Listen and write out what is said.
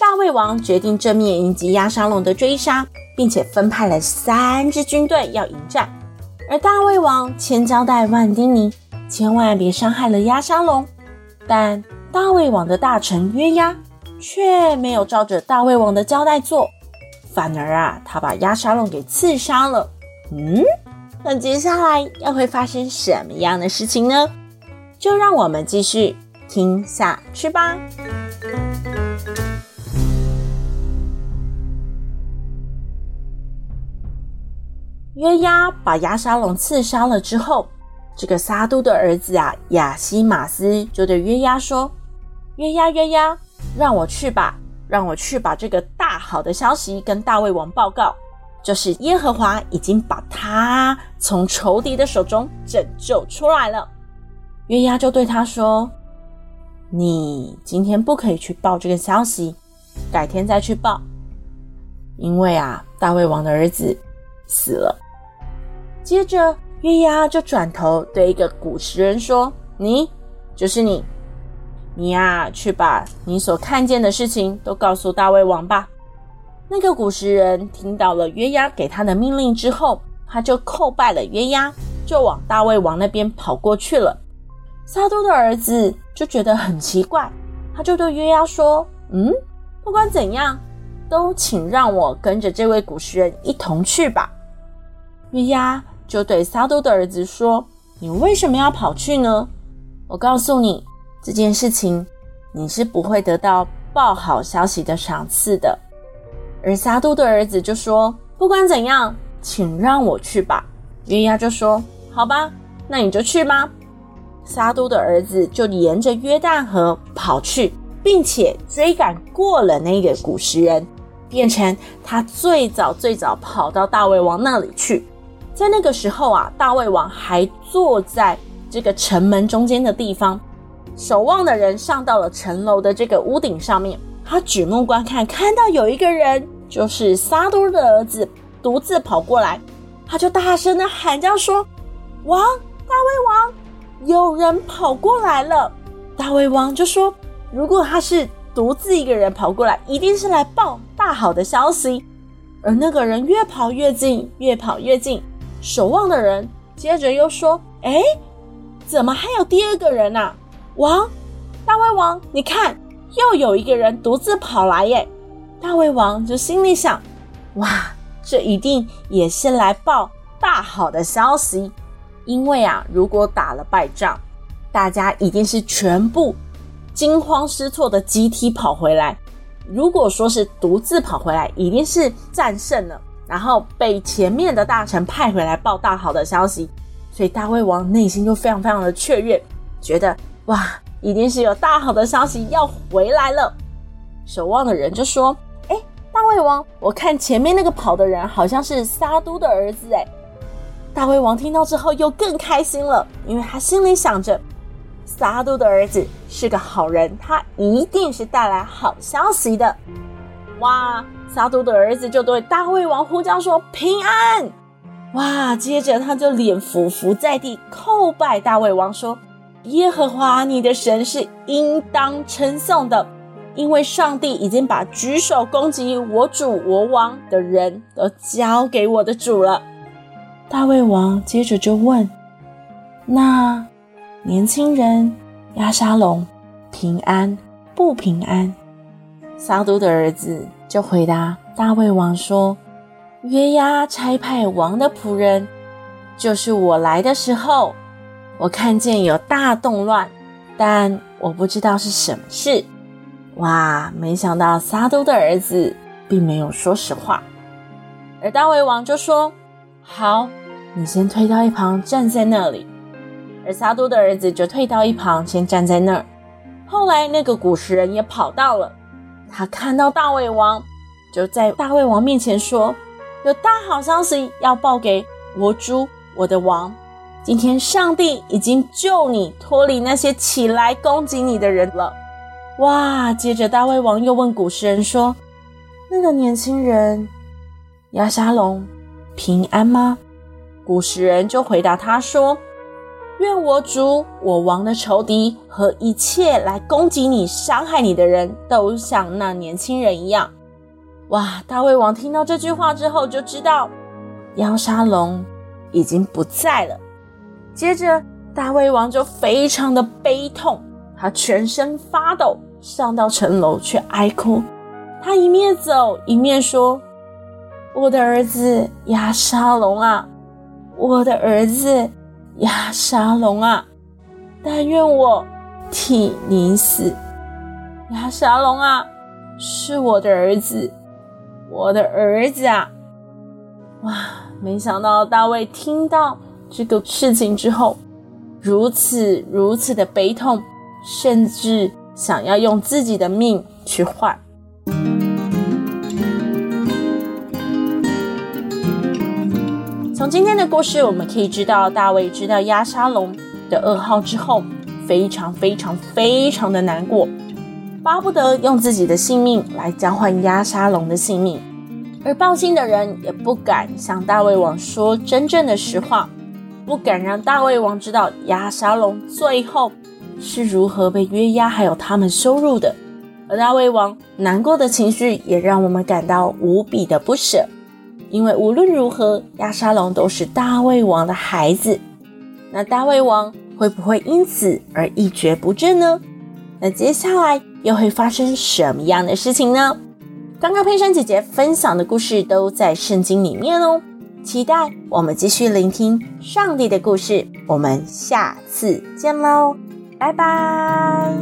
大胃王决定正面迎击押沙龙的追杀，并且分派了三支军队要迎战。而大胃王千交代万叮咛，千万别伤害了押沙龙。但大胃王的大臣约押却没有照着大胃王的交代做，反而啊，他把押沙龙给刺杀了。嗯，那接下来又会发生什么样的事情呢？就让我们继续听下去吧。约押把押沙龙刺杀了之后，这个撒都的儿子啊，亚希玛斯就对约押说：“约押，约押，让我去吧，让我去把这个大好的消息跟大卫王报告，就是耶和华已经把他从仇敌的手中拯救出来了。”约押就对他说：“你今天不可以去报这个消息，改天再去报，因为啊，大卫王的儿子死了。”接着，约押就转头对一个古时人说：“你，就是你，你呀、去把你所看见的事情都告诉大卫王吧。”那个古时人听到了约押给他的命令之后，他就叩拜了约押，就往大卫王那边跑过去了。撒督的儿子就觉得很奇怪，他就对约押说：“嗯，不管怎样，都请让我跟着这位古时人一同去吧。”约押就对撒督的儿子说：“你为什么要跑去呢？我告诉你，这件事情你是不会得到报好消息的赏赐的。”而撒督的儿子就说：“不管怎样，请让我去吧。”约押就说：“好吧，那你就去吧。”撒都的儿子就沿着约旦河跑去，并且追赶过了那个古时人，变成他最早最早跑到大卫王那里去。在那个时候啊，大卫王还坐在这个城门中间的地方，守望的人上到了城楼的这个屋顶上面。他举目观看，看到有一个人，就是撒都的儿子，独自跑过来，他就大声的喊叫说：“王，大卫王，有人跑过来了！”大卫王就说：“如果他是独自一个人跑过来，一定是来报大好的消息。”而那个人越跑越近，越跑越近。守望的人接着又说：“诶，怎么还有第二个人啊？王，大卫王，你看，又有一个人独自跑来耶！”大卫王就心里想：“哇，这一定也是来报大好的消息，因为啊，如果打了败仗，大家一定是全部惊慌失措的集体跑回来；如果说是独自跑回来，一定是战胜了。”然后被前面的大臣派回来报大好的消息，所以大胃王内心就非常非常的雀跃，觉得哇，一定是有大好的消息要回来了。守望的人就说：“哎，大胃王，我看前面那个跑的人好像是撒都的儿子。”哎，大胃王听到之后又更开心了，因为他心里想着，撒都的儿子是个好人，他一定是带来好消息的。哇！撒督的儿子就对大卫王呼叫说：“平安！”哇！接着他就脸伏伏在地叩拜大卫王说：“耶和华你的神是应当称颂的，因为上帝已经把举手攻击我主我王的人都交给我的主了。”大卫王接着就问：“那年轻人押沙龙平安不平安？”撒督的儿子就回答大卫王说：“约押差派王的仆人，就是我来的时候，我看见有大动乱，但我不知道是什么事。哇，没想到撒都的儿子并没有说实话。而大卫王就说：‘好，你先退到一旁站在那里。’而撒都的儿子就退到一旁，先站在那儿。后来那个古时人也跑到了。他看到大卫王，就在大卫王面前说：“有大好消息要报给我主，我的王。今天上帝已经救你脱离那些起来攻击你的人了。”哇！接着大卫王又问古时人说：“那个年轻人押沙龙平安吗？”古时人就回答他说：“愿我主我王的仇敌和一切来攻击你、伤害你的人都像那年轻人一样。”哇！大卫王听到这句话之后，就知道押沙龙已经不在了。接着，大卫王就非常的悲痛，他全身发抖，上到城楼去哀哭。他一面走一面说：“我的儿子押沙龙啊！”我的儿子亚沙龙啊，但愿我替你死。亚沙龙啊，是我的儿子，我的儿子啊！哇，没想到大卫听到这个事情之后，如此如此的悲痛，甚至想要用自己的命去换。从今天的故事，我们可以知道，大卫知道押沙龙的噩耗之后，非常非常非常的难过，巴不得用自己的性命来交换押沙龙的性命。而报信的人也不敢向大卫王说真正的实话，不敢让大卫王知道押沙龙最后是如何被约押还有他们收入的。而大卫王难过的情绪，也让我们感到无比的不舍。因为无论如何，亚沙龙都是大卫王的孩子。那大卫王会不会因此而一蹶不振呢？那接下来又会发生什么样的事情呢？刚刚佩珊姐姐分享的故事都在圣经里面哦。期待我们继续聆听上帝的故事。我们下次见喽，拜拜。